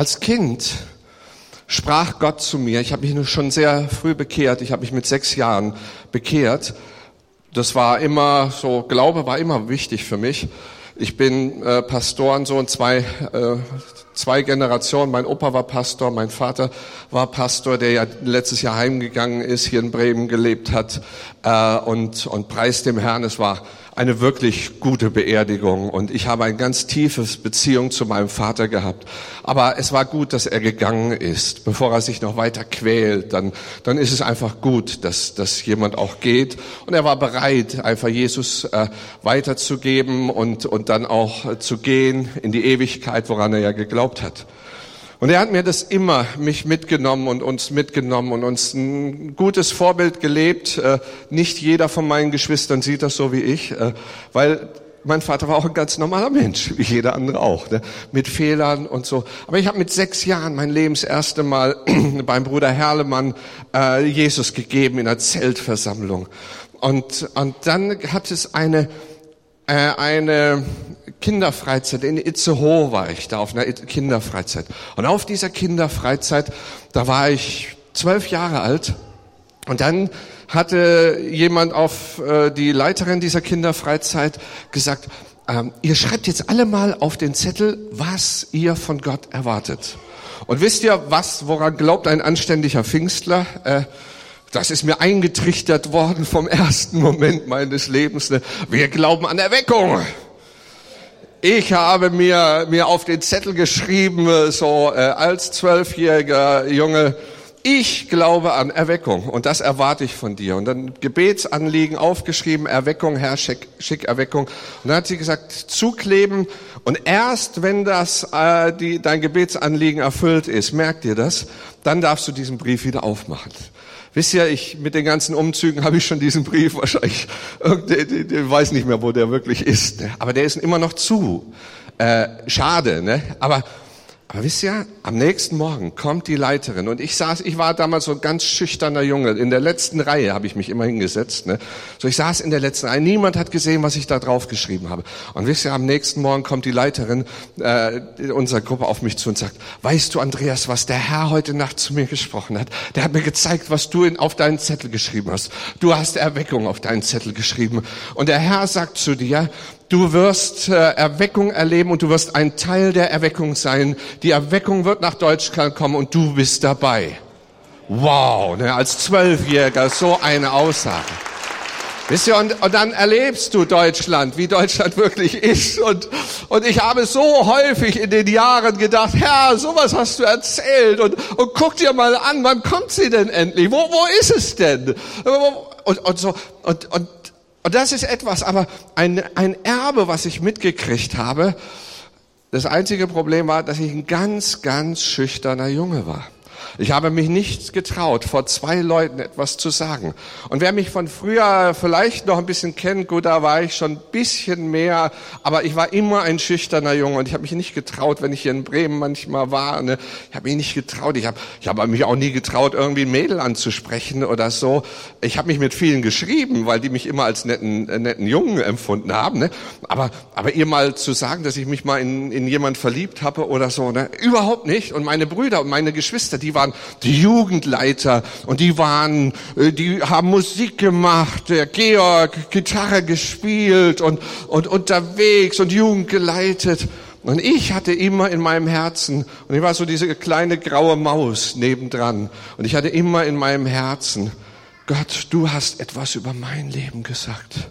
als Kind sprach Gott zu mir. Ich habe mich schon sehr früh bekehrt. Ich habe mich mit sechs Jahren bekehrt. Das war immer so, Glaube war immer wichtig für mich. Ich bin äh, Pastorensohn, zwei, äh, zwei Generationen. Mein Opa war Pastor, mein Vater war Pastor, der ja letztes Jahr heimgegangen ist, hier in Bremen gelebt hat äh, und, und preist dem Herrn. Es war eine wirklich gute Beerdigung und ich habe ein ganz tiefes Beziehung zu meinem Vater gehabt. Aber es war gut, dass er gegangen ist, bevor er sich noch weiter quält. Dann, dann ist es einfach gut, dass, dass jemand auch geht. Und er war bereit, einfach Jesus äh, weiterzugeben und, und dann auch zu gehen in die Ewigkeit, woran er ja geglaubt hat. Und er hat mir das immer mich mitgenommen und uns mitgenommen und uns ein gutes Vorbild gelebt. Äh, nicht jeder von meinen Geschwistern sieht das so wie ich, äh, weil mein Vater war auch ein ganz normaler Mensch, wie jeder andere auch, ne? mit Fehlern und so. Aber ich habe mit sechs Jahren mein Lebens erste Mal beim Bruder Herlemann äh, Jesus gegeben in einer Zeltversammlung. Und, und dann hat es eine, äh, eine Kinderfreizeit in Itzehoe war ich da auf einer Kinderfreizeit. Und auf dieser Kinderfreizeit, da war ich zwölf Jahre alt. Und dann hatte jemand auf äh, die Leiterin dieser Kinderfreizeit gesagt, ähm, ihr schreibt jetzt alle mal auf den Zettel, was ihr von Gott erwartet. Und wisst ihr, was, woran glaubt ein anständiger Pfingstler? Äh, das ist mir eingetrichtert worden vom ersten Moment meines Lebens. Ne? Wir glauben an Erweckung. Ich habe mir, mir auf den Zettel geschrieben, so äh, als zwölfjähriger Junge, ich glaube an Erweckung und das erwarte ich von dir. Und dann Gebetsanliegen aufgeschrieben, Erweckung, Herr, schick, schick Erweckung. Und dann hat sie gesagt, zukleben und erst wenn das äh, die, dein Gebetsanliegen erfüllt ist, merkt ihr das, dann darfst du diesen Brief wieder aufmachen. Wisst ihr, ich mit den ganzen Umzügen habe ich schon diesen Brief wahrscheinlich, ich weiß nicht mehr, wo der wirklich ist, ne? aber der ist immer noch zu. Äh, schade, ne? Aber aber wisst ihr, am nächsten Morgen kommt die Leiterin und ich saß, ich war damals so ein ganz schüchterner Junge. In der letzten Reihe habe ich mich immer hingesetzt. Ne? So ich saß in der letzten Reihe. Niemand hat gesehen, was ich da drauf geschrieben habe. Und wisst ihr, am nächsten Morgen kommt die Leiterin äh, unserer Gruppe auf mich zu und sagt: Weißt du, Andreas, was der Herr heute Nacht zu mir gesprochen hat? Der hat mir gezeigt, was du in, auf deinen Zettel geschrieben hast. Du hast Erweckung auf deinen Zettel geschrieben. Und der Herr sagt zu dir: Du wirst äh, Erweckung erleben und du wirst ein Teil der Erweckung sein. Die Erweckung wird nach Deutschland kommen und du bist dabei. Wow, ne, als Zwölfjähriger so eine Aussage. Wisst ihr, und, und dann erlebst du Deutschland, wie Deutschland wirklich ist. Und, und ich habe so häufig in den Jahren gedacht, Herr, sowas hast du erzählt. Und, und guck dir mal an, wann kommt sie denn endlich? Wo, wo ist es denn? Und, und so, und, und und das ist etwas, aber ein, ein Erbe, was ich mitgekriegt habe. Das einzige Problem war, dass ich ein ganz, ganz schüchterner Junge war. Ich habe mich nicht getraut, vor zwei Leuten etwas zu sagen. Und wer mich von früher vielleicht noch ein bisschen kennt, gut, da war ich schon ein bisschen mehr, aber ich war immer ein schüchterner Junge und ich habe mich nicht getraut, wenn ich hier in Bremen manchmal war. Ne? Ich habe mich nicht getraut. Ich habe ich hab mich auch nie getraut, irgendwie ein Mädel anzusprechen oder so. Ich habe mich mit vielen geschrieben, weil die mich immer als netten, äh, netten Jungen empfunden haben. Ne? Aber, aber ihr mal zu sagen, dass ich mich mal in, in jemand verliebt habe oder so, ne? überhaupt nicht. Und meine Brüder und meine Geschwister, die waren waren die Jugendleiter und die waren, äh, die haben Musik gemacht, der Georg Gitarre gespielt und, und unterwegs und Jugend geleitet. Und ich hatte immer in meinem Herzen, und ich war so diese kleine graue Maus nebendran, und ich hatte immer in meinem Herzen, Gott, du hast etwas über mein Leben gesagt.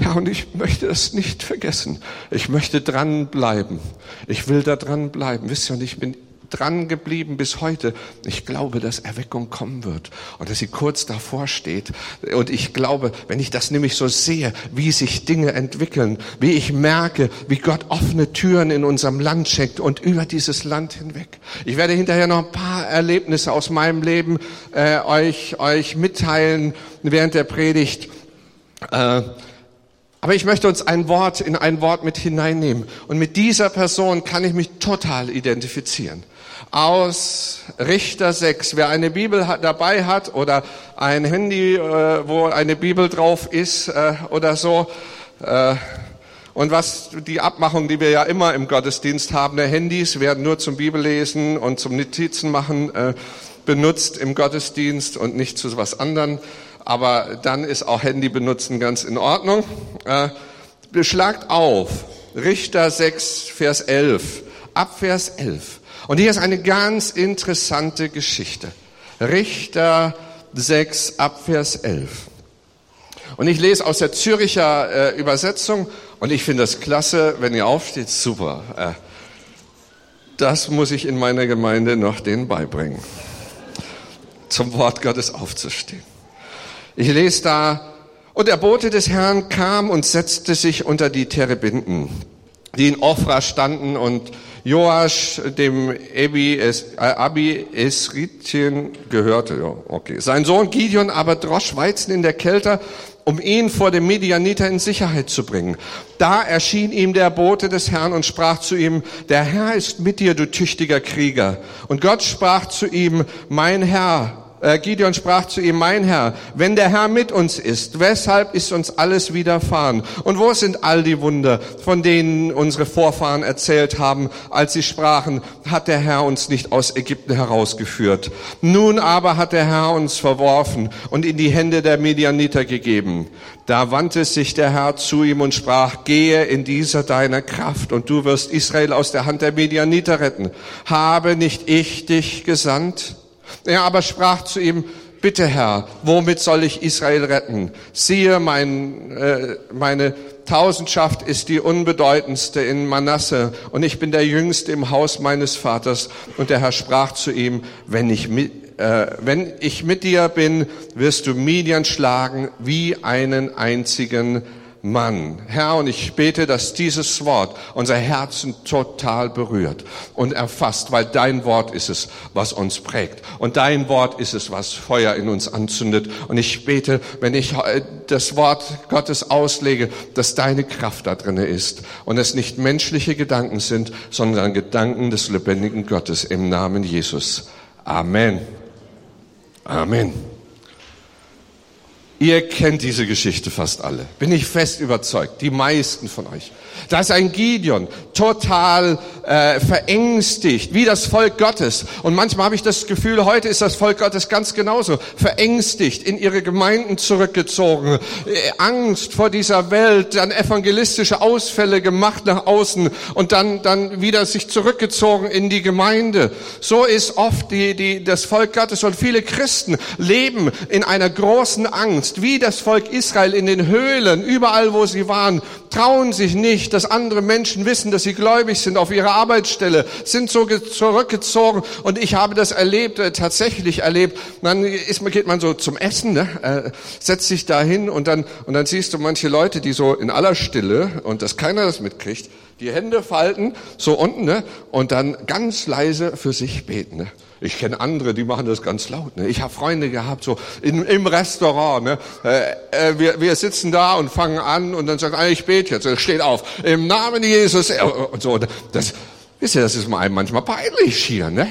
Ja, und ich möchte das nicht vergessen. Ich möchte dranbleiben. Ich will da dranbleiben. Wisst ihr, und ich bin dran geblieben bis heute. Ich glaube, dass Erweckung kommen wird und dass sie kurz davor steht. Und ich glaube, wenn ich das nämlich so sehe, wie sich Dinge entwickeln, wie ich merke, wie Gott offene Türen in unserem Land schenkt und über dieses Land hinweg. Ich werde hinterher noch ein paar Erlebnisse aus meinem Leben äh, euch, euch mitteilen während der Predigt. Äh, aber ich möchte uns ein Wort in ein Wort mit hineinnehmen. Und mit dieser Person kann ich mich total identifizieren aus Richter 6. Wer eine Bibel dabei hat oder ein Handy, äh, wo eine Bibel drauf ist äh, oder so, äh, Und was die Abmachung, die wir ja immer im Gottesdienst haben, der Handys werden nur zum Bibellesen und zum Notizen machen benutzt im Gottesdienst und nicht zu was anderem. Aber dann ist auch Handy benutzen ganz in Ordnung. Beschlagt auf. Richter 6, Vers 11. Ab Vers 11. Und hier ist eine ganz interessante Geschichte. Richter 6, ab Vers 11. Und ich lese aus der Züricher äh, Übersetzung und ich finde das klasse, wenn ihr aufsteht, super. Äh, das muss ich in meiner Gemeinde noch denen beibringen, zum Wort Gottes aufzustehen. Ich lese da, und der Bote des Herrn kam und setzte sich unter die Terebinden, die in Ofra standen und Joasch, dem Abi, es, äh, Abi Esritien gehörte. Ja, okay. Sein Sohn Gideon aber drosch Weizen in der Kälte, um ihn vor dem Medianiter in Sicherheit zu bringen. Da erschien ihm der Bote des Herrn und sprach zu ihm, der Herr ist mit dir, du tüchtiger Krieger. Und Gott sprach zu ihm, mein Herr, äh, Gideon sprach zu ihm, mein Herr, wenn der Herr mit uns ist, weshalb ist uns alles widerfahren? Und wo sind all die Wunder, von denen unsere Vorfahren erzählt haben, als sie sprachen, hat der Herr uns nicht aus Ägypten herausgeführt? Nun aber hat der Herr uns verworfen und in die Hände der Medianiter gegeben. Da wandte sich der Herr zu ihm und sprach, gehe in dieser deiner Kraft und du wirst Israel aus der Hand der Medianiter retten. Habe nicht ich dich gesandt? Er aber sprach zu ihm, bitte Herr, womit soll ich Israel retten? Siehe, mein, äh, meine Tausendschaft ist die unbedeutendste in Manasse und ich bin der Jüngste im Haus meines Vaters. Und der Herr sprach zu ihm, wenn ich mit, äh, wenn ich mit dir bin, wirst du Midian schlagen wie einen einzigen Mann. Herr, und ich bete, dass dieses Wort unser Herzen total berührt und erfasst, weil dein Wort ist es, was uns prägt. Und dein Wort ist es, was Feuer in uns anzündet. Und ich bete, wenn ich äh, das Wort Gottes auslege, dass deine Kraft da drinne ist und es nicht menschliche Gedanken sind, sondern Gedanken des lebendigen Gottes im Namen Jesus. Amen. Amen. Ihr kennt diese Geschichte fast alle, bin ich fest überzeugt, die meisten von euch. Da ist ein Gideon, total äh, verängstigt, wie das Volk Gottes. Und manchmal habe ich das Gefühl, heute ist das Volk Gottes ganz genauso verängstigt, in ihre Gemeinden zurückgezogen, äh, Angst vor dieser Welt, dann evangelistische Ausfälle gemacht nach außen und dann dann wieder sich zurückgezogen in die Gemeinde. So ist oft die, die das Volk Gottes und viele Christen leben in einer großen Angst, wie das Volk Israel in den Höhlen, überall wo sie waren, trauen sich nicht, dass andere Menschen wissen, dass sie gläubig sind auf ihrer Arbeitsstelle, sind so zurückgezogen. Und ich habe das erlebt, äh, tatsächlich erlebt. Dann ist, geht man so zum Essen, ne? äh, setzt sich da hin und dann, und dann siehst du manche Leute, die so in aller Stille, und dass keiner das mitkriegt, die Hände falten, so unten, ne? und dann ganz leise für sich beten. Ne? Ich kenne andere, die machen das ganz laut. Ne? Ich habe Freunde gehabt, so in, im Restaurant. Ne? Äh, äh, wir, wir sitzen da und fangen an und dann sagt einer, ich bete jetzt. Er steht auf, im Namen Jesus. Und so. Das, wisst ihr, das ist einem manchmal peinlich hier. Ne?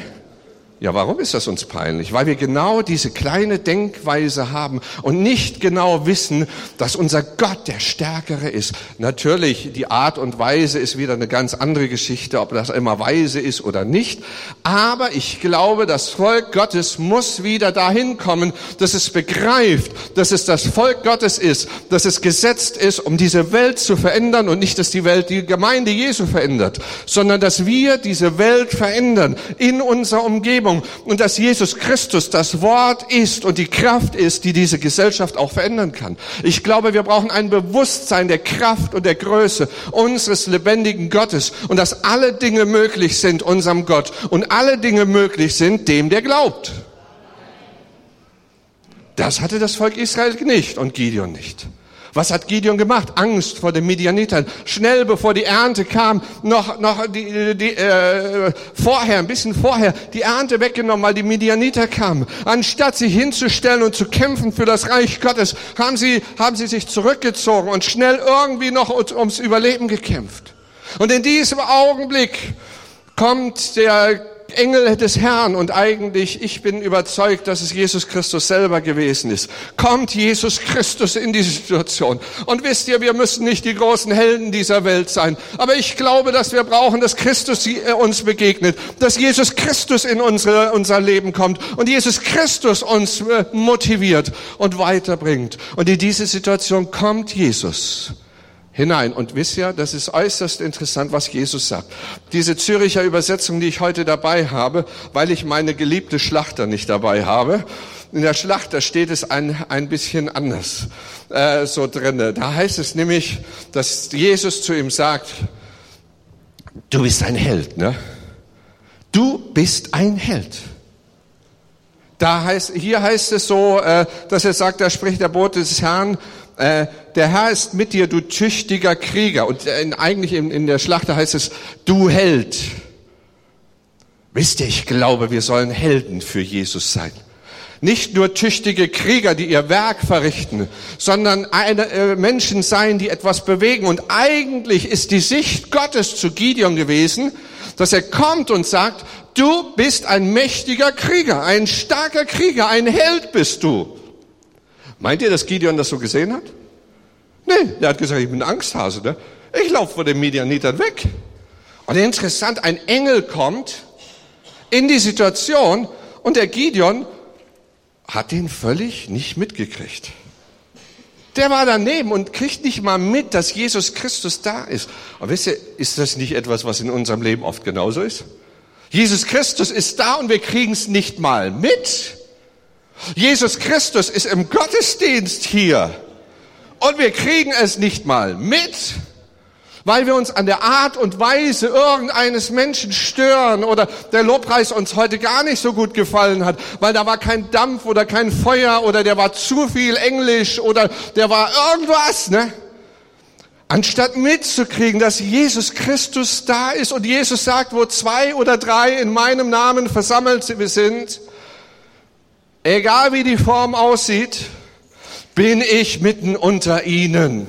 Ja, warum ist das uns peinlich? Weil wir genau diese kleine Denkweise haben und nicht genau wissen, dass unser Gott der Stärkere ist. Natürlich, die Art und Weise ist wieder eine ganz andere Geschichte, ob das immer weise ist oder nicht. Aber ich glaube, das Volk Gottes muss wieder dahin kommen, dass es begreift, dass es das Volk Gottes ist, dass es gesetzt ist, um diese Welt zu verändern und nicht, dass die Welt die Gemeinde Jesu verändert, sondern dass wir diese Welt verändern in unserer Umgebung Umgebung und dass Jesus Christus das Wort ist und die Kraft ist, die diese Gesellschaft auch verändern kann. Ich glaube, wir brauchen ein Bewusstsein der Kraft und der Größe unseres lebendigen Gottes und dass alle Dinge möglich sind unserem Gott und alle Dinge möglich sind dem, der glaubt. Das hatte das Volk Israel nicht und Gideon nicht. Was hat Gideon gemacht? Angst vor den Midianitern. Schnell, bevor die Ernte kam, noch, noch die, die, äh, vorher, ein bisschen vorher, die Ernte weggenommen, weil die Midianiter kamen. Anstatt sich hinzustellen und zu kämpfen für das Reich Gottes, haben sie, haben sie sich zurückgezogen und schnell irgendwie noch ums Überleben gekämpft. Und in diesem Augenblick kommt der Engel des Herrn und eigentlich, ich bin überzeugt, dass es Jesus Christus selber gewesen ist. Kommt Jesus Christus in diese Situation. Und wisst ihr, wir müssen nicht die großen Helden dieser Welt sein. Aber ich glaube, dass wir brauchen, dass Christus äh, uns begegnet, dass Jesus Christus in unsere, unser Leben kommt und Jesus Christus uns äh, motiviert und weiterbringt. Und in diese Situation kommt Jesus hinein. Und wisst ihr, das ist äußerst interessant, was Jesus sagt. Diese Züricher Übersetzung, die ich heute dabei habe, weil ich meine geliebte Schlachter nicht dabei habe. In der Schlachter steht es ein, ein bisschen anders äh, so drinne. Da heißt es nämlich, dass Jesus zu ihm sagt, du bist ein Held, ne? Du bist ein Held. Da heißt, hier heißt es so, äh, dass er sagt, da spricht der Bote des Herrn, äh, der Herr ist mit dir, du tüchtiger Krieger. Und äh, eigentlich in, in der Schlachter heißt es, du Held. Wisst ihr, ich glaube, wir sollen Helden für Jesus sein. Nicht nur tüchtige Krieger, die ihr Werk verrichten, sondern eine, äh, Menschen sein, die etwas bewegen. Und eigentlich ist die Sicht Gottes zu Gideon gewesen, dass er kommt und sagt, du bist ein mächtiger Krieger, ein starker Krieger, ein Held bist du. Meint ihr, dass Gideon das so gesehen hat? Nee, der hat gesagt, ich bin Angsthase. Ne? Ich laufe vor den Medianitern weg. Und interessant, ein Engel kommt in die Situation und der Gideon hat den völlig nicht mitgekriegt. Der war daneben und kriegt nicht mal mit, dass Jesus Christus da ist. Und wisst ihr, ist das nicht etwas, was in unserem Leben oft genauso ist? Jesus Christus ist da und wir kriegen es nicht mal mit. Jesus Christus ist im Gottesdienst hier und wir kriegen es nicht mal mit, weil wir uns an der Art und Weise irgendeines Menschen stören oder der Lobpreis uns heute gar nicht so gut gefallen hat, weil da war kein Dampf oder kein Feuer oder der war zu viel Englisch oder der war irgendwas, ne? Anstatt mitzukriegen, dass Jesus Christus da ist und Jesus sagt, wo zwei oder drei in meinem Namen versammelt sind, Egal wie die Form aussieht, bin ich mitten unter ihnen.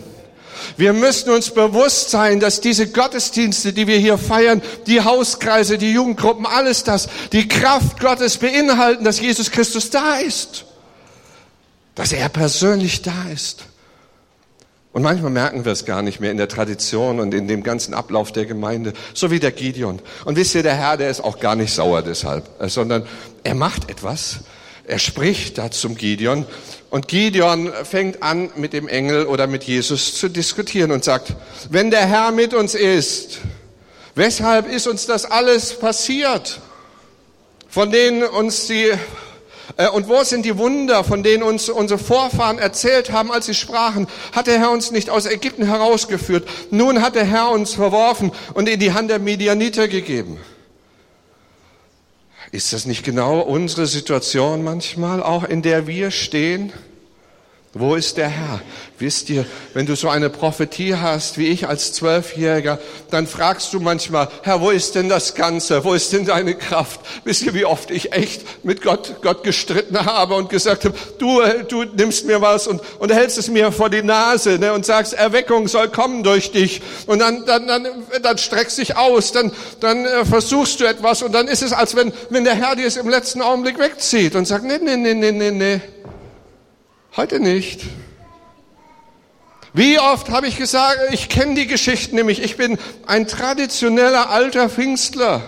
Wir müssen uns bewusst sein, dass diese Gottesdienste, die wir hier feiern, die Hauskreise, die Jugendgruppen, alles das, die Kraft Gottes beinhalten, dass Jesus Christus da ist. Dass er persönlich da ist. Und manchmal merken wir es gar nicht mehr in der Tradition und in dem ganzen Ablauf der Gemeinde, so wie der Gideon. Und wisst ihr, der Herr, der ist auch gar nicht sauer deshalb, sondern er macht etwas, er spricht da zum Gideon und Gideon fängt an, mit dem Engel oder mit Jesus zu diskutieren und sagt, wenn der Herr mit uns ist, weshalb ist uns das alles passiert, von denen uns die äh, und wo sind die Wunder, von denen uns unsere Vorfahren erzählt haben, als sie sprachen? Hat der Herr uns nicht aus Ägypten herausgeführt? Nun hat der Herr uns verworfen und in die Hand der Medianiter gegeben. Ist das nicht genau unsere Situation manchmal, auch in der wir stehen? Wo ist der Herr? Wisst ihr, wenn du so eine Prophetie hast, wie ich als Zwölfjähriger, dann fragst du manchmal, Herr, wo ist denn das Ganze? Wo ist denn deine Kraft? Wisst ihr, wie oft ich echt mit Gott, Gott gestritten habe und gesagt habe, du, du nimmst mir was und, und hältst es mir vor die Nase ne, und sagst, Erweckung soll kommen durch dich. Und dann, dann, dann, dann streckst dich aus, dann, dann äh, versuchst du etwas und dann ist es, als wenn, wenn der Herr dir es im letzten Augenblick wegzieht und sagt, nee, nee, nee, nee, nee, nee. Heute nicht. Wie oft habe ich gesagt, ich kenne die Geschichten nämlich, ich bin ein traditioneller alter Pfingstler.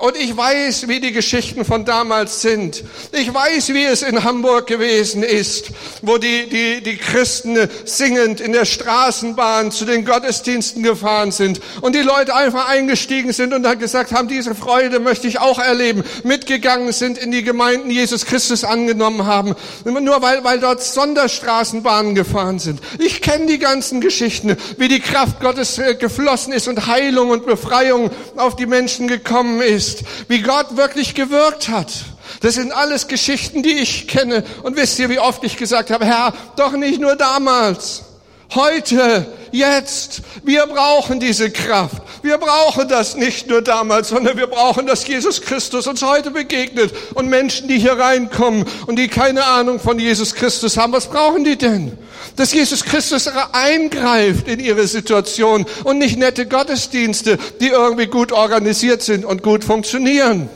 Und ich weiß, wie die Geschichten von damals sind. Ich weiß, wie es in Hamburg gewesen ist, wo die, die, die Christen singend in der Straßenbahn zu den Gottesdiensten gefahren sind und die Leute einfach eingestiegen sind und dann gesagt haben, diese Freude möchte ich auch erleben, mitgegangen sind in die Gemeinden, Jesus Christus angenommen haben, nur weil, weil dort Sonderstraßenbahnen gefahren sind. Ich kenne die ganzen Geschichten, wie die Kraft Gottes äh, geflossen ist und Heilung und Befreiung auf die Menschen gekommen ist ist, wie Gott wirklich gewirkt hat. Das sind alles Geschichten, die ich kenne. Und wisst ihr, wie oft ich gesagt habe, Herr, doch nicht nur damals. Heute, jetzt, wir brauchen diese Kraft. Wir brauchen das nicht nur damals, sondern wir brauchen, dass Jesus Christus uns heute begegnet. Und Menschen, die hier reinkommen und die keine Ahnung von Jesus Christus haben, was brauchen die denn? Dass Jesus Christus eingreift in ihre Situation und nicht nette Gottesdienste, die irgendwie gut organisiert sind und gut funktionieren.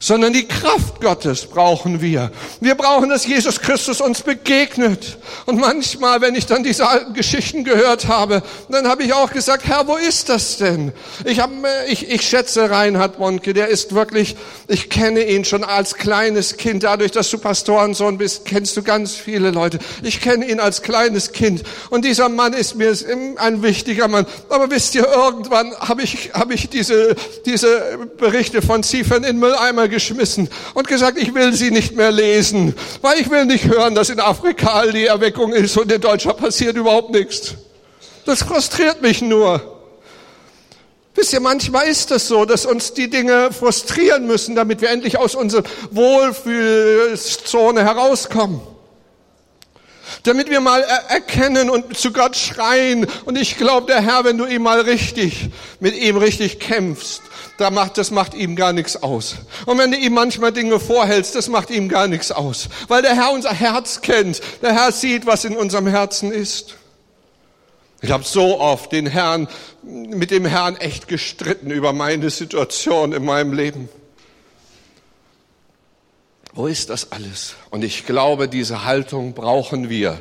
Sondern die Kraft Gottes brauchen wir. Wir brauchen, dass Jesus Christus uns begegnet. Und manchmal, wenn ich dann diese alten Geschichten gehört habe, dann habe ich auch gesagt, Herr, wo ist das denn? Ich, hab, ich, ich schätze Reinhard Monke, der ist wirklich, ich kenne ihn schon als kleines Kind. Dadurch, dass du Pastorensohn bist, kennst du ganz viele Leute. Ich kenne ihn als kleines Kind. Und dieser Mann ist mir ein wichtiger Mann. Aber wisst ihr, irgendwann habe ich, habe ich diese, diese Berichte von Ziefern in Mülleimer geschmissen und gesagt, ich will sie nicht mehr lesen, weil ich will nicht hören, dass in Afrika die Erweckung ist und in Deutschland passiert überhaupt nichts. Das frustriert mich nur. Wisst ihr, manchmal ist es so, dass uns die Dinge frustrieren müssen, damit wir endlich aus unserer Wohlfühlzone herauskommen. Damit wir mal erkennen und zu Gott schreien. Und ich glaube, der Herr, wenn du ihm mal richtig, mit ihm richtig kämpfst, da macht, das macht ihm gar nichts aus. Und wenn du ihm manchmal Dinge vorhältst, das macht ihm gar nichts aus. Weil der Herr unser Herz kennt. Der Herr sieht, was in unserem Herzen ist. Ich habe so oft den Herrn, mit dem Herrn echt gestritten über meine Situation in meinem Leben. Wo ist das alles? Und ich glaube, diese Haltung brauchen wir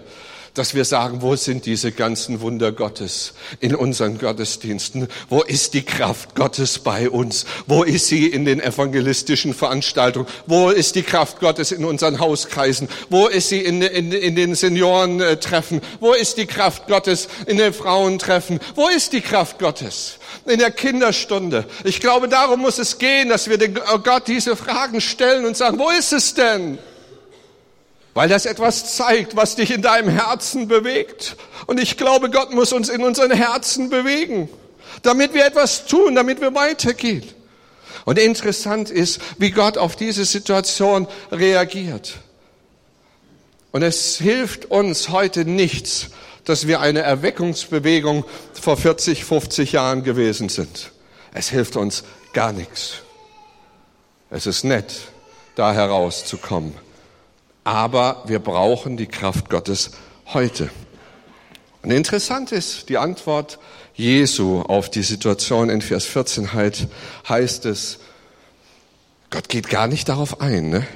dass wir sagen, wo sind diese ganzen Wunder Gottes in unseren Gottesdiensten? Wo ist die Kraft Gottes bei uns? Wo ist sie in den evangelistischen Veranstaltungen? Wo ist die Kraft Gottes in unseren Hauskreisen? Wo ist sie in, in, in den Seniorentreffen? Wo ist die Kraft Gottes in den Frauentreffen? Wo ist die Kraft Gottes? In der Kinderstunde. Ich glaube, darum muss es gehen, dass wir Gott diese Fragen stellen und sagen, wo ist es denn? Weil das etwas zeigt, was dich in deinem Herzen bewegt. Und ich glaube, Gott muss uns in unseren Herzen bewegen, damit wir etwas tun, damit wir weitergehen. Und interessant ist, wie Gott auf diese Situation reagiert. Und es hilft uns heute nichts, dass wir eine Erweckungsbewegung vor 40, 50 Jahren gewesen sind. Es hilft uns gar nichts. Es ist nett, da herauszukommen aber wir brauchen die Kraft Gottes heute. Und interessant ist die Antwort Jesu auf die Situation in Vers 14 halt, heißt es, Gott geht gar nicht darauf ein. Ne?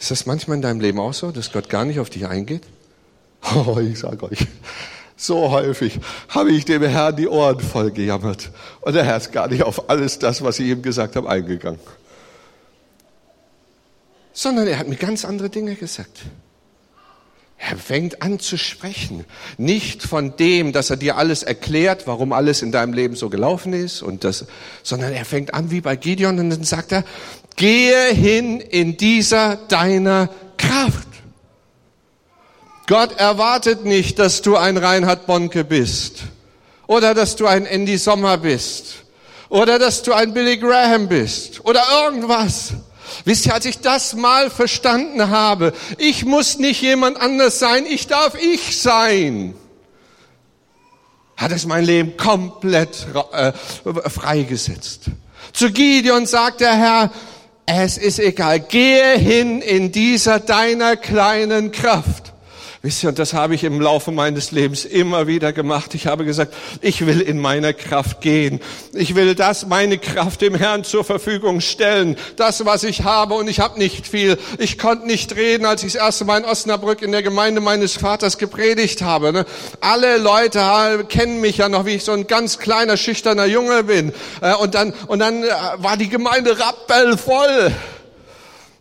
Ist das manchmal in deinem Leben auch so, dass Gott gar nicht auf dich eingeht? Oh, ich sage euch, so häufig habe ich dem Herrn die Ohren voll gejammert. Und der Herr ist gar nicht auf alles das, was ich ihm gesagt habe, eingegangen sondern er hat mir ganz andere Dinge gesagt. Er fängt an zu sprechen. Nicht von dem, dass er dir alles erklärt, warum alles in deinem Leben so gelaufen ist und das, sondern er fängt an wie bei Gideon und dann sagt er, gehe hin in dieser deiner Kraft. Gott erwartet nicht, dass du ein Reinhard Bonke bist oder dass du ein Andy Sommer bist oder dass du ein Billy Graham bist oder irgendwas Wisst ihr, als ich das mal verstanden habe, ich muss nicht jemand anders sein, ich darf ich sein, hat es mein Leben komplett äh, freigesetzt. Zu Gideon sagt der Herr, es ist egal, gehe hin in dieser deiner kleinen Kraft. Wisst ihr, und das habe ich im Laufe meines Lebens immer wieder gemacht. Ich habe gesagt, ich will in meiner Kraft gehen. Ich will das, meine Kraft dem Herrn zur Verfügung stellen. Das, was ich habe, und ich habe nicht viel. Ich konnte nicht reden, als ich das erste Mal in Osnabrück in der Gemeinde meines Vaters gepredigt habe. Ne? Alle Leute kennen mich ja noch, wie ich so ein ganz kleiner, schüchterner Junge bin. Äh, und dann, und dann äh, war die Gemeinde rappelvoll.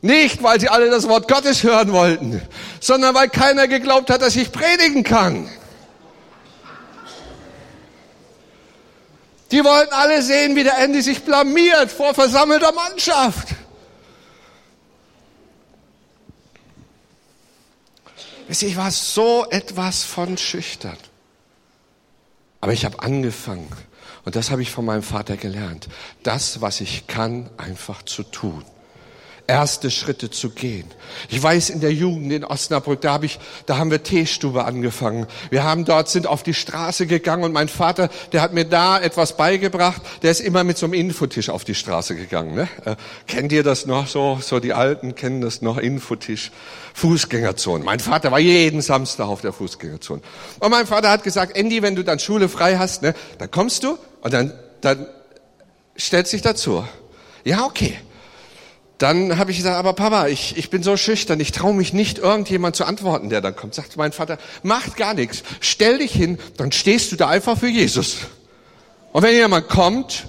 Nicht, weil sie alle das Wort Gottes hören wollten, sondern weil keiner geglaubt hat, dass ich predigen kann. Die wollten alle sehen, wie der Andy sich blamiert vor versammelter Mannschaft. Ich war so etwas von schüchtern. Aber ich habe angefangen, und das habe ich von meinem Vater gelernt, das, was ich kann, einfach zu tun erste Schritte zu gehen. Ich weiß, in der Jugend in Osnabrück, da, hab ich, da haben wir Teestube angefangen. Wir haben dort, sind auf die Straße gegangen und mein Vater, der hat mir da etwas beigebracht. Der ist immer mit so einem Infotisch auf die Straße gegangen. Ne? Äh, kennt ihr das noch so? So die Alten kennen das noch, Infotisch. Fußgängerzone. Mein Vater war jeden Samstag auf der Fußgängerzone. Und mein Vater hat gesagt, Andy, wenn du dann Schule frei hast, ne, dann kommst du und dann, dann stellst dich dazu Ja, okay. Dann habe ich gesagt, aber Papa, ich, ich bin so schüchtern, ich traue mich nicht, irgendjemand zu antworten, der dann kommt. Sagt mein Vater, macht gar nichts. Stell dich hin, dann stehst du da einfach für Jesus. Und wenn jemand kommt,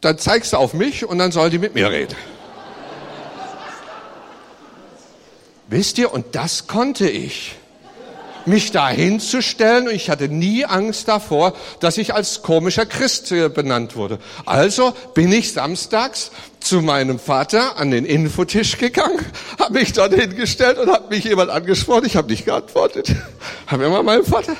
dann zeigst du auf mich und dann soll die mit mir reden. Wisst ihr, und das konnte ich mich da hinzustellen und ich hatte nie Angst davor, dass ich als komischer Christ benannt wurde. Also bin ich samstags zu meinem Vater an den Infotisch gegangen, habe mich dort hingestellt und hat mich jemand angesprochen. Ich habe nicht geantwortet. Habe immer meinem Vater.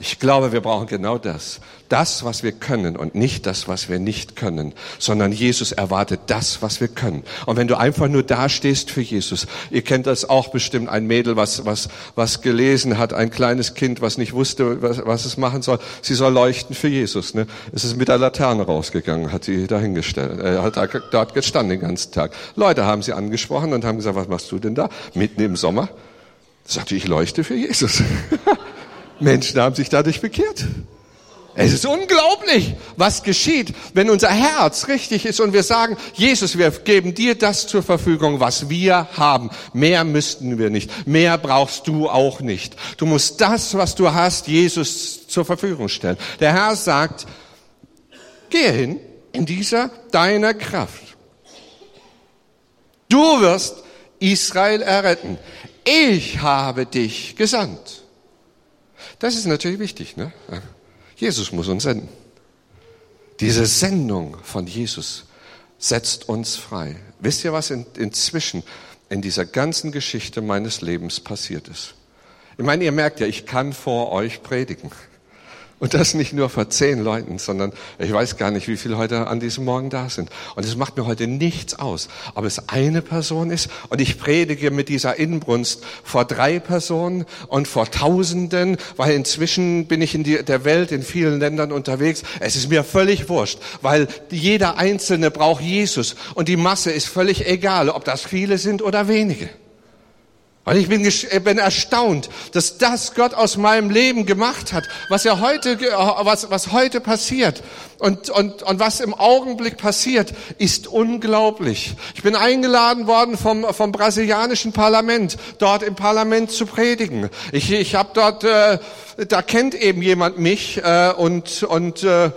Ich glaube, wir brauchen genau das. Das, was wir können und nicht das, was wir nicht können, sondern Jesus erwartet das, was wir können. Und wenn du einfach nur dastehst für Jesus, ihr kennt das auch bestimmt, ein Mädel, was, was, was gelesen hat, ein kleines Kind, was nicht wusste, was, was es machen soll. Sie soll leuchten für Jesus. Ne? Es ist mit der Laterne rausgegangen, hat sie dahingestellt, äh, hat dort gestanden den ganzen Tag. Leute haben sie angesprochen und haben gesagt, was machst du denn da? Mitten im Sommer? Sagte ich leuchte für Jesus. Menschen haben sich dadurch bekehrt. Es ist unglaublich, was geschieht, wenn unser Herz richtig ist und wir sagen, Jesus, wir geben dir das zur Verfügung, was wir haben. Mehr müssten wir nicht. Mehr brauchst du auch nicht. Du musst das, was du hast, Jesus zur Verfügung stellen. Der Herr sagt, gehe hin in dieser deiner Kraft. Du wirst Israel erretten. Ich habe dich gesandt. Das ist natürlich wichtig. Ne? Jesus muss uns senden. Diese Sendung von Jesus setzt uns frei. Wisst ihr, was in, inzwischen in dieser ganzen Geschichte meines Lebens passiert ist? Ich meine, ihr merkt ja, ich kann vor euch predigen. Und das nicht nur vor zehn Leuten, sondern ich weiß gar nicht, wie viele heute an diesem Morgen da sind. Und es macht mir heute nichts aus, ob es eine Person ist und ich predige mit dieser Inbrunst vor drei Personen und vor Tausenden, weil inzwischen bin ich in die, der Welt in vielen Ländern unterwegs. Es ist mir völlig wurscht, weil jeder Einzelne braucht Jesus und die Masse ist völlig egal, ob das viele sind oder wenige. Und ich bin, äh, bin erstaunt, dass das Gott aus meinem Leben gemacht hat, was ja heute, äh, was, was heute passiert und, und, und was im Augenblick passiert, ist unglaublich. Ich bin eingeladen worden vom, vom brasilianischen Parlament, dort im Parlament zu predigen. Ich, ich habe dort, äh, da kennt eben jemand mich äh, und, und äh,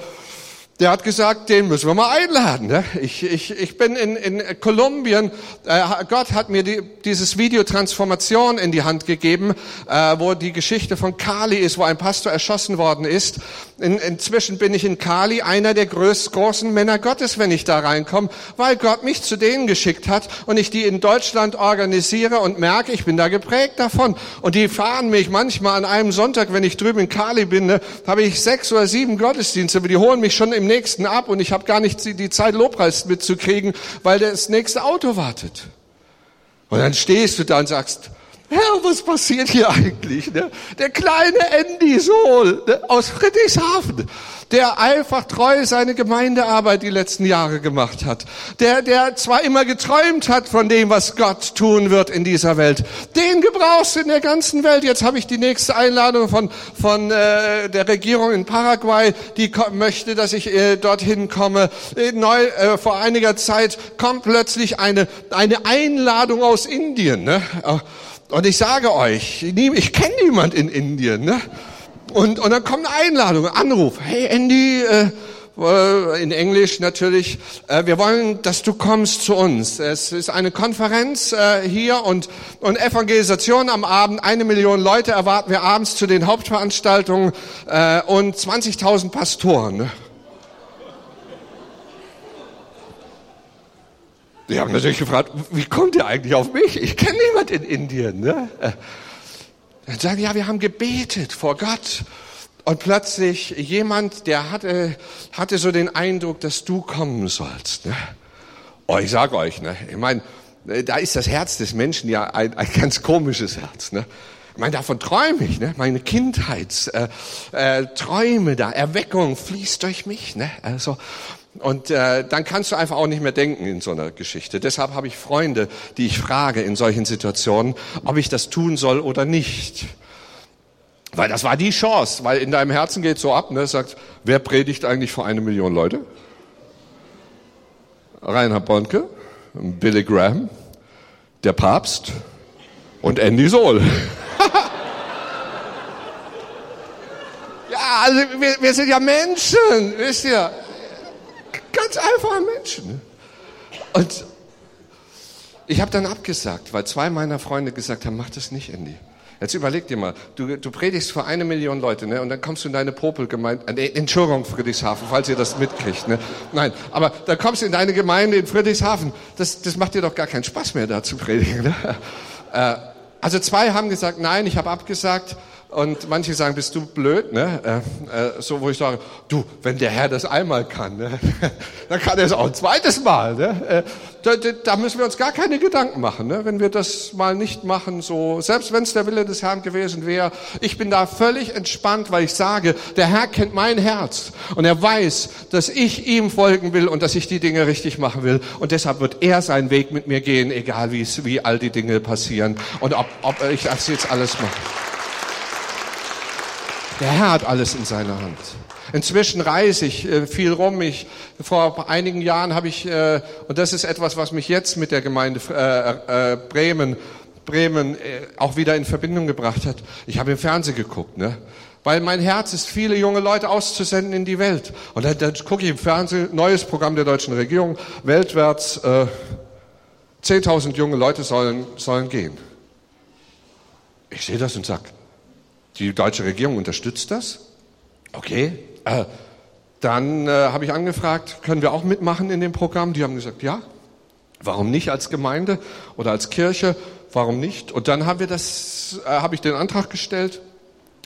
der hat gesagt, den müssen wir mal einladen. Ne? Ich, ich, ich bin in, in Kolumbien, äh, Gott hat mir die, dieses Video Transformation in die Hand gegeben, äh, wo die Geschichte von Kali ist, wo ein Pastor erschossen worden ist. In, inzwischen bin ich in Kali einer der größten, großen Männer Gottes, wenn ich da reinkomme, weil Gott mich zu denen geschickt hat und ich die in Deutschland organisiere und merke, ich bin da geprägt davon. Und die fahren mich manchmal an einem Sonntag, wenn ich drüben in Kali bin, ne, habe ich sechs oder sieben Gottesdienste, aber die holen mich schon im nächsten ab und ich habe gar nicht die Zeit, Lobpreis mitzukriegen, weil das nächste Auto wartet. Und dann stehst du da und sagst, Herr, was passiert hier eigentlich? Ne? Der kleine Andy Sohl ne, aus Friedrichshafen, der einfach treu seine Gemeindearbeit die letzten Jahre gemacht hat, der, der zwar immer geträumt hat von dem, was Gott tun wird in dieser Welt, den gebrauchst du in der ganzen Welt. Jetzt habe ich die nächste Einladung von, von äh, der Regierung in Paraguay, die möchte, dass ich äh, dorthin komme. Äh, neu, äh, vor einiger Zeit kommt plötzlich eine, eine Einladung aus Indien. Ne? Und ich sage euch, ich kenne niemand in Indien. Ne? Und, und dann kommt eine Einladung, ein Anruf. Hey Andy, äh, äh, in Englisch natürlich, äh, wir wollen, dass du kommst zu uns. Es ist eine Konferenz äh, hier und, und Evangelisation am Abend. Eine Million Leute erwarten wir abends zu den Hauptveranstaltungen äh, und 20.000 Pastoren. Ne? Die haben natürlich gefragt, wie kommt ihr eigentlich auf mich? Ich kenne niemand in Indien. Ne? Dann sagen, ja, wir haben gebetet vor Gott. Und plötzlich jemand, der hatte, hatte so den Eindruck, dass du kommen sollst. Ne? Oh, ich sage euch, ne? ich meine, da ist das Herz des Menschen ja ein, ein ganz komisches Herz. Ne? Ich meine, davon träume ich, ne? meine Kindheitsträume äh, äh, da, Erweckung fließt durch mich. Ne? Also, und äh, dann kannst du einfach auch nicht mehr denken in so einer Geschichte. Deshalb habe ich Freunde, die ich frage in solchen Situationen, ob ich das tun soll oder nicht. Weil das war die Chance, weil in deinem Herzen geht so ab, ne, sagt, wer predigt eigentlich vor eine Million Leute? Reinhard Bonke, Billy Graham, der Papst und Andy Sohl. ja, also wir, wir sind ja Menschen, wisst ihr? Ganz einfache Menschen. Und ich habe dann abgesagt, weil zwei meiner Freunde gesagt haben, mach das nicht, Andy. Jetzt überleg dir mal, du, du predigst vor eine Million Leute, ne? Und dann kommst du in deine Popelgemeinde, äh, Entschuldigung, Friedrichshafen, falls ihr das mitkriegt, ne? Nein, aber da kommst du in deine Gemeinde in Friedrichshafen. Das, das macht dir doch gar keinen Spaß mehr, da zu predigen, ne? Äh, also zwei haben gesagt, nein, ich habe abgesagt. Und manche sagen, bist du blöd, ne? Äh, äh, so, wo ich sage, du, wenn der Herr das einmal kann, ne? dann kann er es auch ein zweites Mal. Ne? Äh, da, da, müssen wir uns gar keine Gedanken machen, ne? wenn wir das mal nicht machen. So, selbst wenn es der Wille des Herrn gewesen wäre, ich bin da völlig entspannt, weil ich sage, der Herr kennt mein Herz und er weiß, dass ich ihm folgen will und dass ich die Dinge richtig machen will. Und deshalb wird er seinen Weg mit mir gehen, egal wie wie all die Dinge passieren und ob, ob ich das jetzt alles mache. Der Herr hat alles in seiner Hand. Inzwischen reise ich äh, viel rum. Ich, vor einigen Jahren habe ich, äh, und das ist etwas, was mich jetzt mit der Gemeinde äh, Bremen, Bremen auch wieder in Verbindung gebracht hat. Ich habe im Fernsehen geguckt, ne? Weil mein Herz ist, viele junge Leute auszusenden in die Welt. Und dann, dann gucke ich im Fernsehen, neues Programm der deutschen Regierung, weltwärts, äh, 10.000 junge Leute sollen, sollen gehen. Ich sehe das und sage, die deutsche Regierung unterstützt das. Okay. Äh, dann äh, habe ich angefragt, können wir auch mitmachen in dem Programm? Die haben gesagt, ja. Warum nicht als Gemeinde oder als Kirche? Warum nicht? Und dann haben wir das, äh, habe ich den Antrag gestellt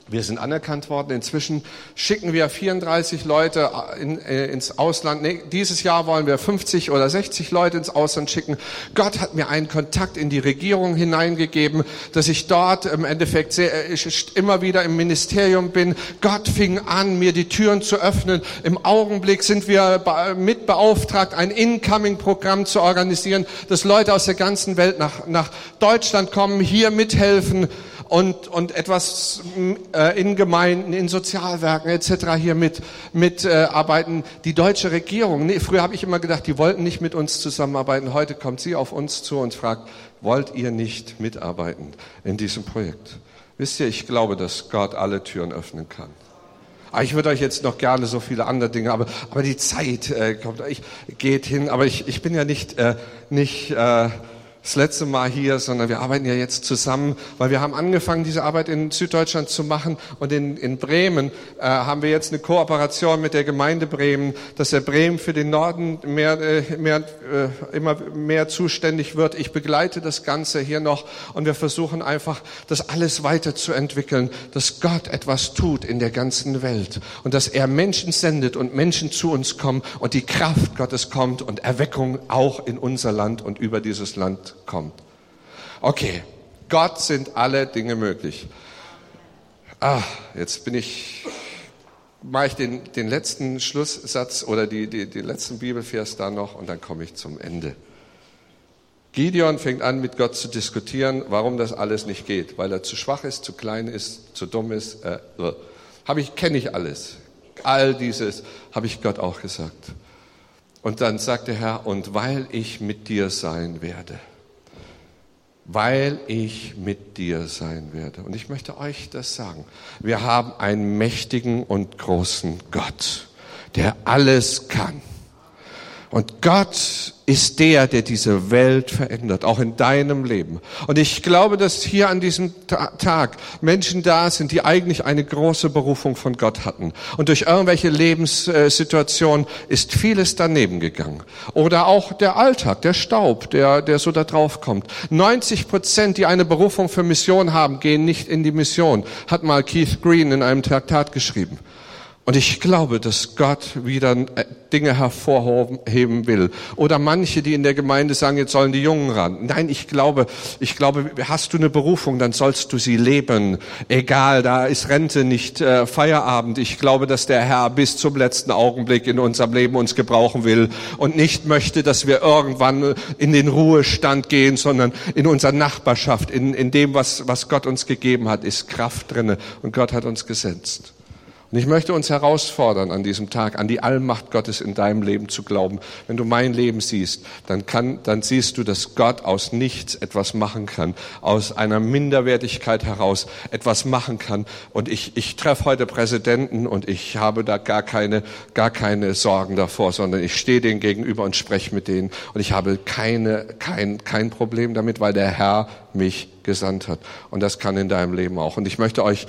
wir sind anerkannt worden. Inzwischen schicken wir 34 Leute in, äh, ins Ausland. Nee, dieses Jahr wollen wir 50 oder 60 Leute ins Ausland schicken. Gott hat mir einen Kontakt in die Regierung hineingegeben, dass ich dort im Endeffekt sehr, ich immer wieder im Ministerium bin. Gott fing an, mir die Türen zu öffnen. Im Augenblick sind wir mit beauftragt, ein Incoming-Programm zu organisieren, dass Leute aus der ganzen Welt nach, nach Deutschland kommen, hier mithelfen und, und etwas äh, in Gemeinden, in Sozialwerken etc. hier mit, mit äh. Die deutsche Regierung, nee, früher habe ich immer gedacht, die wollten nicht mit uns zusammenarbeiten. Heute kommt sie auf uns zu und fragt, wollt ihr nicht mitarbeiten in diesem Projekt? Wisst ihr, ich glaube, dass Gott alle Türen öffnen kann. Ah, ich würde euch jetzt noch gerne so viele andere Dinge, aber, aber die Zeit äh, kommt, ich, geht hin. Aber ich, ich bin ja nicht, äh, nicht äh, das letzte Mal hier, sondern wir arbeiten ja jetzt zusammen, weil wir haben angefangen, diese Arbeit in Süddeutschland zu machen und in, in Bremen äh, haben wir jetzt eine Kooperation mit der Gemeinde Bremen, dass der Bremen für den Norden mehr, äh, mehr, äh, immer mehr zuständig wird. Ich begleite das Ganze hier noch und wir versuchen einfach, das alles weiterzuentwickeln, dass Gott etwas tut in der ganzen Welt und dass er Menschen sendet und Menschen zu uns kommen und die Kraft Gottes kommt und Erweckung auch in unser Land und über dieses Land kommt. Okay, Gott sind alle Dinge möglich. Ah, jetzt bin ich, mache ich den, den letzten Schlusssatz oder die, die, den letzten Bibelvers da noch und dann komme ich zum Ende. Gideon fängt an, mit Gott zu diskutieren, warum das alles nicht geht, weil er zu schwach ist, zu klein ist, zu dumm ist. Äh, habe ich, kenne ich alles. All dieses habe ich Gott auch gesagt. Und dann sagt der Herr, und weil ich mit dir sein werde weil ich mit dir sein werde. Und ich möchte euch das sagen. Wir haben einen mächtigen und großen Gott, der alles kann. Und Gott ist der, der diese Welt verändert, auch in deinem Leben. Und ich glaube, dass hier an diesem Tag Menschen da sind, die eigentlich eine große Berufung von Gott hatten. Und durch irgendwelche Lebenssituationen ist vieles daneben gegangen. Oder auch der Alltag, der Staub, der, der so da drauf kommt. 90 Prozent, die eine Berufung für Mission haben, gehen nicht in die Mission, hat mal Keith Green in einem Traktat geschrieben. Und ich glaube, dass Gott wieder äh, Dinge hervorheben will. Oder manche, die in der Gemeinde sagen, jetzt sollen die Jungen ran. Nein, ich glaube, ich glaube, hast du eine Berufung, dann sollst du sie leben. Egal, da ist Rente nicht äh, Feierabend. Ich glaube, dass der Herr bis zum letzten Augenblick in unserem Leben uns gebrauchen will und nicht möchte, dass wir irgendwann in den Ruhestand gehen, sondern in unserer Nachbarschaft, in, in dem, was, was Gott uns gegeben hat, ist Kraft drinne und Gott hat uns gesetzt. Und ich möchte uns herausfordern an diesem Tag, an die Allmacht Gottes in deinem Leben zu glauben. Wenn du mein Leben siehst, dann kann, dann siehst du, dass Gott aus nichts etwas machen kann, aus einer Minderwertigkeit heraus etwas machen kann. Und ich, ich treffe heute Präsidenten und ich habe da gar keine, gar keine Sorgen davor, sondern ich stehe denen gegenüber und spreche mit denen. Und ich habe keine, kein, kein Problem damit, weil der Herr mich gesandt hat. Und das kann in deinem Leben auch. Und ich möchte euch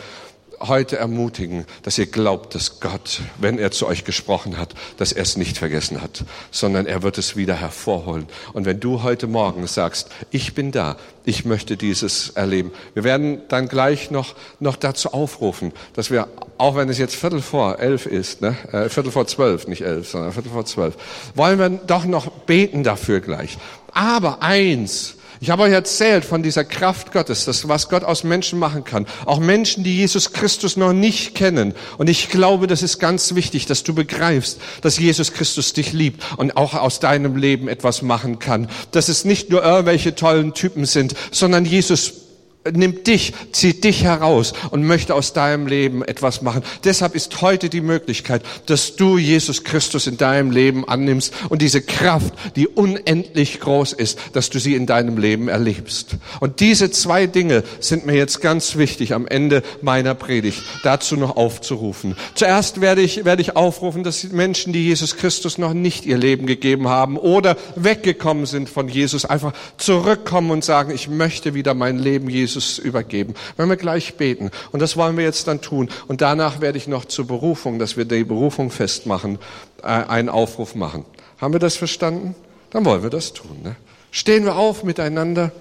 heute ermutigen, dass ihr glaubt, dass Gott, wenn er zu euch gesprochen hat, dass er es nicht vergessen hat, sondern er wird es wieder hervorholen. Und wenn du heute Morgen sagst, ich bin da, ich möchte dieses erleben, wir werden dann gleich noch, noch dazu aufrufen, dass wir, auch wenn es jetzt Viertel vor elf ist, ne, äh, Viertel vor zwölf, nicht elf, sondern Viertel vor zwölf, wollen wir doch noch beten dafür gleich. Aber eins, ich habe euch erzählt von dieser Kraft Gottes, das, was Gott aus Menschen machen kann. Auch Menschen, die Jesus Christus noch nicht kennen. Und ich glaube, das ist ganz wichtig, dass du begreifst, dass Jesus Christus dich liebt und auch aus deinem Leben etwas machen kann. Dass es nicht nur irgendwelche tollen Typen sind, sondern Jesus nimmt dich, zieht dich heraus und möchte aus deinem Leben etwas machen. Deshalb ist heute die Möglichkeit, dass du Jesus Christus in deinem Leben annimmst und diese Kraft, die unendlich groß ist, dass du sie in deinem Leben erlebst. Und diese zwei Dinge sind mir jetzt ganz wichtig am Ende meiner Predigt dazu noch aufzurufen. Zuerst werde ich, werde ich aufrufen, dass Menschen, die Jesus Christus noch nicht ihr Leben gegeben haben oder weggekommen sind von Jesus, einfach zurückkommen und sagen, ich möchte wieder mein Leben Jesus Jesus übergeben. Wenn wir gleich beten. Und das wollen wir jetzt dann tun. Und danach werde ich noch zur Berufung, dass wir die Berufung festmachen, äh, einen Aufruf machen. Haben wir das verstanden? Dann wollen wir das tun. Ne? Stehen wir auf miteinander.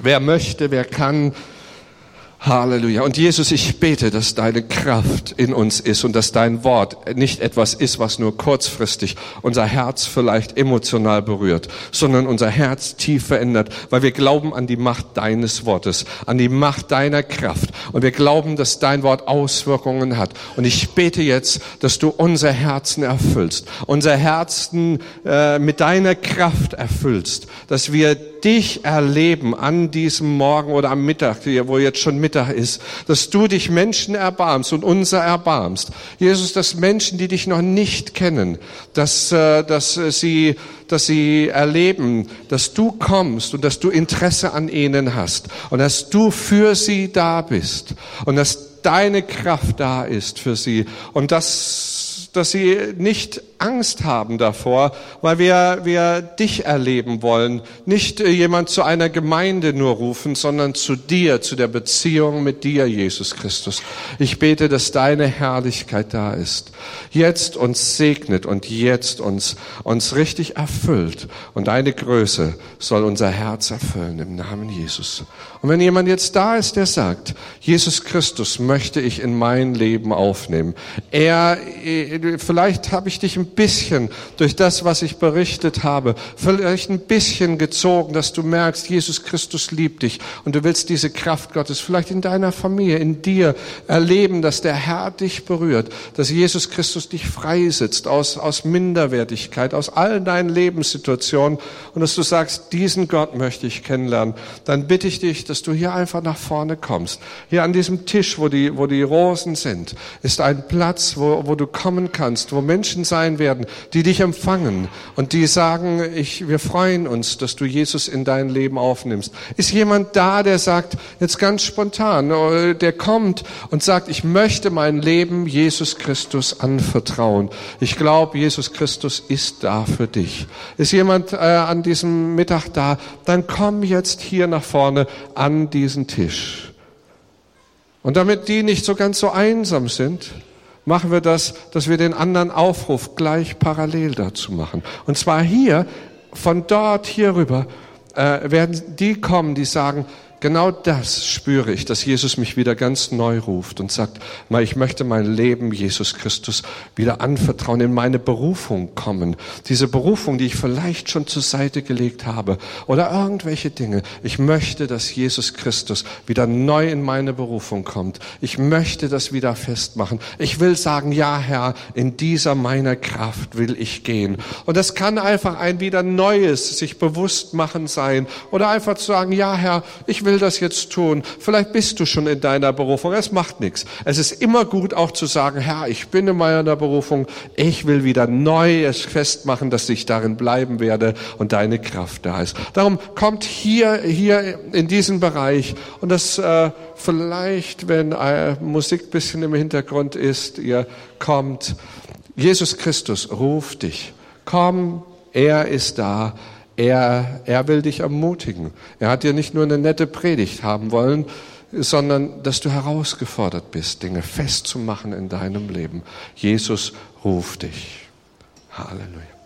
Wer möchte, wer kann, Halleluja. Und Jesus, ich bete, dass deine Kraft in uns ist und dass dein Wort nicht etwas ist, was nur kurzfristig unser Herz vielleicht emotional berührt, sondern unser Herz tief verändert, weil wir glauben an die Macht deines Wortes, an die Macht deiner Kraft. Und wir glauben, dass dein Wort Auswirkungen hat. Und ich bete jetzt, dass du unser Herzen erfüllst, unser Herzen äh, mit deiner Kraft erfüllst, dass wir dich erleben an diesem Morgen oder am Mittag, wo jetzt schon Mittag ist, dass du dich Menschen erbarmst und unser erbarmst. Jesus, dass Menschen, die dich noch nicht kennen, dass, äh, dass sie, dass sie erleben, dass du kommst und dass du Interesse an ihnen hast und dass du für sie da bist und dass deine Kraft da ist für sie und dass, dass sie nicht Angst haben davor, weil wir, wir dich erleben wollen. Nicht äh, jemand zu einer Gemeinde nur rufen, sondern zu dir, zu der Beziehung mit dir, Jesus Christus. Ich bete, dass deine Herrlichkeit da ist. Jetzt uns segnet und jetzt uns, uns richtig erfüllt. Und deine Größe soll unser Herz erfüllen im Namen Jesus. Und wenn jemand jetzt da ist, der sagt, Jesus Christus möchte ich in mein Leben aufnehmen. Er, äh, vielleicht habe ich dich ein bisschen durch das, was ich berichtet habe, vielleicht ein bisschen gezogen, dass du merkst, Jesus Christus liebt dich und du willst diese Kraft Gottes vielleicht in deiner Familie, in dir erleben, dass der Herr dich berührt, dass Jesus Christus dich freisetzt aus, aus Minderwertigkeit, aus all deinen Lebenssituationen und dass du sagst, diesen Gott möchte ich kennenlernen, dann bitte ich dich, dass du hier einfach nach vorne kommst. Hier an diesem Tisch, wo die, wo die Rosen sind, ist ein Platz, wo, wo du kommen kannst, wo Menschen sein werden, die dich empfangen und die sagen, ich, wir freuen uns, dass du Jesus in dein Leben aufnimmst. Ist jemand da, der sagt, jetzt ganz spontan, äh, der kommt und sagt, ich möchte mein Leben Jesus Christus anvertrauen. Ich glaube, Jesus Christus ist da für dich. Ist jemand äh, an diesem Mittag da, dann komm jetzt hier nach vorne an diesen Tisch. Und damit die nicht so ganz so einsam sind, machen wir das, dass wir den anderen Aufruf gleich parallel dazu machen. Und zwar hier, von dort hier rüber, äh, werden die kommen, die sagen, Genau das spüre ich, dass Jesus mich wieder ganz neu ruft und sagt, ich möchte mein Leben Jesus Christus wieder anvertrauen, in meine Berufung kommen. Diese Berufung, die ich vielleicht schon zur Seite gelegt habe oder irgendwelche Dinge. Ich möchte, dass Jesus Christus wieder neu in meine Berufung kommt. Ich möchte das wieder festmachen. Ich will sagen, ja Herr, in dieser meiner Kraft will ich gehen. Und das kann einfach ein wieder neues sich bewusst machen sein oder einfach zu sagen, ja Herr, ich will will das jetzt tun. Vielleicht bist du schon in deiner Berufung. Es macht nichts. Es ist immer gut auch zu sagen, Herr, ich bin in meiner Berufung. Ich will wieder Neues festmachen, dass ich darin bleiben werde und deine Kraft da ist. Darum kommt hier, hier in diesen Bereich und das äh, vielleicht, wenn äh, Musik bisschen im Hintergrund ist, ihr kommt. Jesus Christus ruft dich. Komm, er ist da. Er, er will dich ermutigen. Er hat dir nicht nur eine nette Predigt haben wollen, sondern dass du herausgefordert bist, Dinge festzumachen in deinem Leben. Jesus ruft dich. Halleluja.